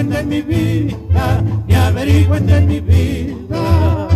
Averigüen de mi vida, ni averigüen de mi vida.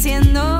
creciendo.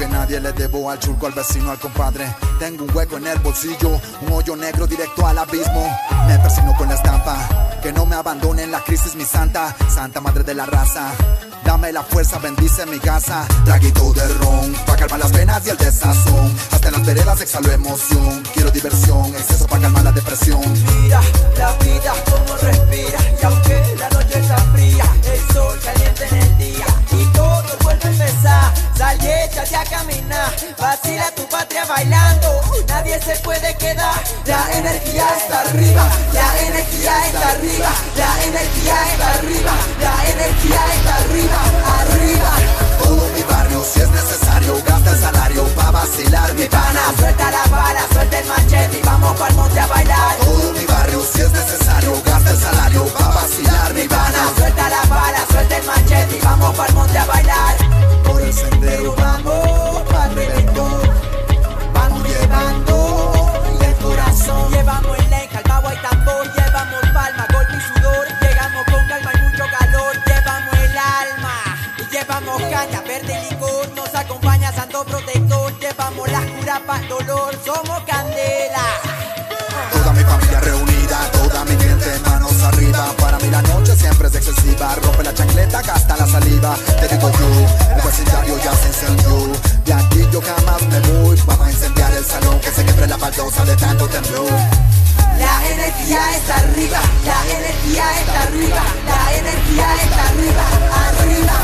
Que nadie. Le debo al churco, al vecino, al compadre. Tengo un hueco en el bolsillo, un hoyo negro directo al abismo. Me persino con la estampa, que no me abandone en la crisis, mi santa, santa madre de la raza. Dame la fuerza, bendice mi casa. Traguito de ron, pa' calmar las penas y el desazón. Hasta en las veredas exhalo emoción. Quiero diversión, exceso pa' calmar la depresión. Mira la vida como respira. Y aunque la noche está y échate a caminar. Vacila tu patria bailando. Nadie se puede quedar. La energía está arriba. La energía está arriba. La energía está arriba. La energía está arriba. Arriba. Todo mi barrio, si es necesario, gasta el salario pa' vacilar mi pana. Suelta la bala, suelta el machete y vamos pa'l monte a bailar. Todo mi barrio, si es necesario, gasta el salario pa' vacilar mi pana. Suelta la bala, suelta el machete y vamos pa'l monte a bailar. El sendero vamos pa'l reventón, vamos llevando el corazón. Llevamos el el pavo y tambor, llevamos palma, golpe y sudor. Llegamos con calma y mucho calor, llevamos el alma. Y llevamos caña, verde y licor, nos acompaña santo protector. Llevamos las curas para dolor, somos candela. Toda mi familia reunida, toda mi gente, manos arriba. Para mí la noche siempre es excesiva. Rompe la chancleta, saliva. Te digo yo, el vecindario ya se incendió. De aquí yo jamás me voy. Vamos a incendiar el salón, que se quebre la baldosa de tanto temblor. La energía está arriba, la energía está arriba, la energía está arriba, arriba.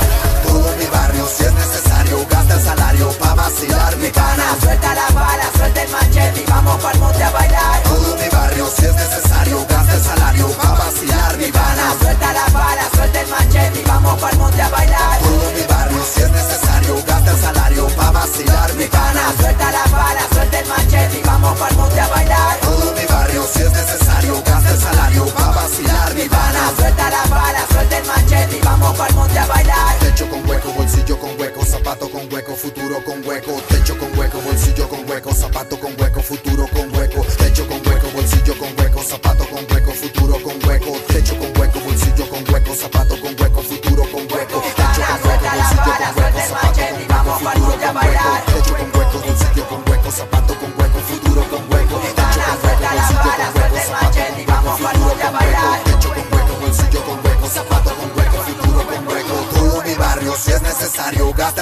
Todo mi barrio, si es necesario, gasta el salario pa' vacilar mi pana. Suelta la bala, suelta el machete y vamos pa'l monte a bailar. Todo mi barrio, si es necesario, gasta el salario pa' vacilar mi pana. Suelta la bala, suelta el machete y vamos pa'l monte a bailar. Todo mi barrio, si es necesario, gasta el salario pa' vacilar mi pana. Suelta la bala, suelta el machete y vamos pa'l monte a bailar. Todo mi barrio, si es necesario, gasta el salario pa' vacilar mi pana. Suelta la bala, suelta el machete y vamos pa'l monte a bailar. Techo con hueco, bolsillo con hueco, zapato con hueco, futuro con hueco. Techo con hueco, bolsillo con hueco, zapato con hueco, futuro con hueco. Techo con hueco, bolsillo con hueco, zapato con hueco, futuro con hueco. Techo con hueco, bolsillo con hueco, zapato con hueco, futuro con hueco. Techo con hueco, bolsillo con hueco, zapato con vamos hueco, futuro a con hueco,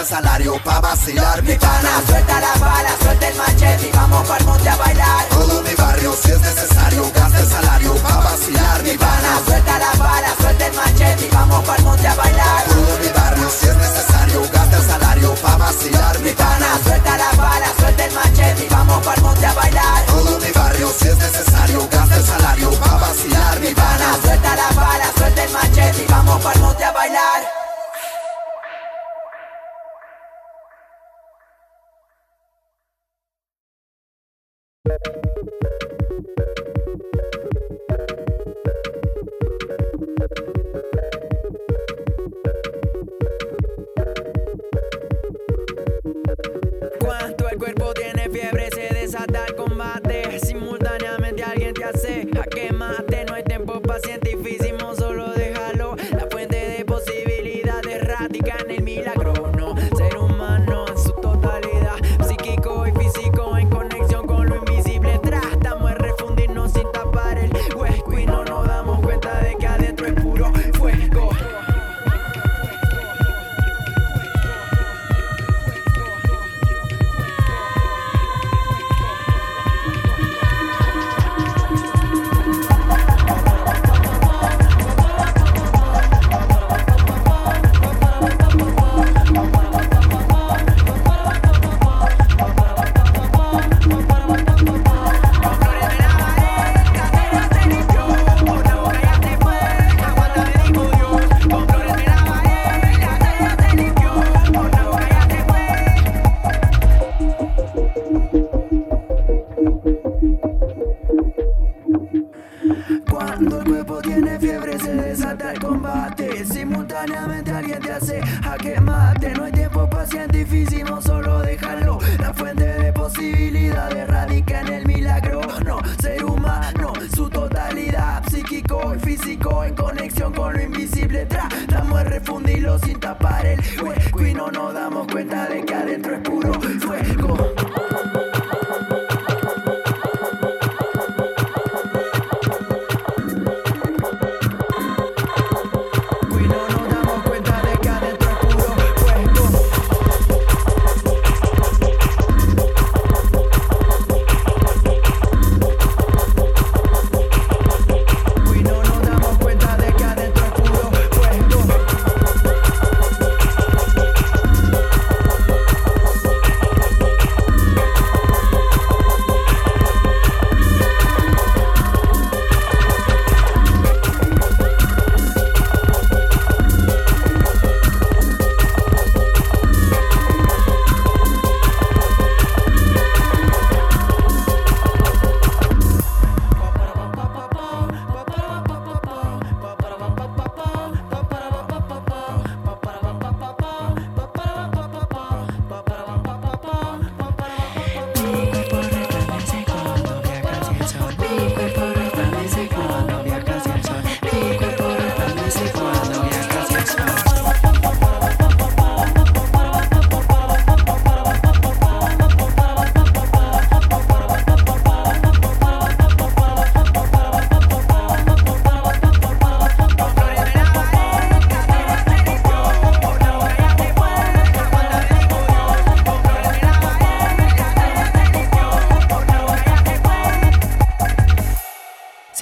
salario pa' vacilar mi pana. Suelta la bala, suelta el machete y vamos pa'l monte a bailar. Todo mi barrio, si es necesario, gasta el salario pa' vacilar mi pana. suelta la bala, suelta el machete y vamos pa'l monte a bailar. En conexión con lo invisible Tratamos de fundirlo sin tapar el hueco y no nos damos cuenta de que adentro es puro fuego.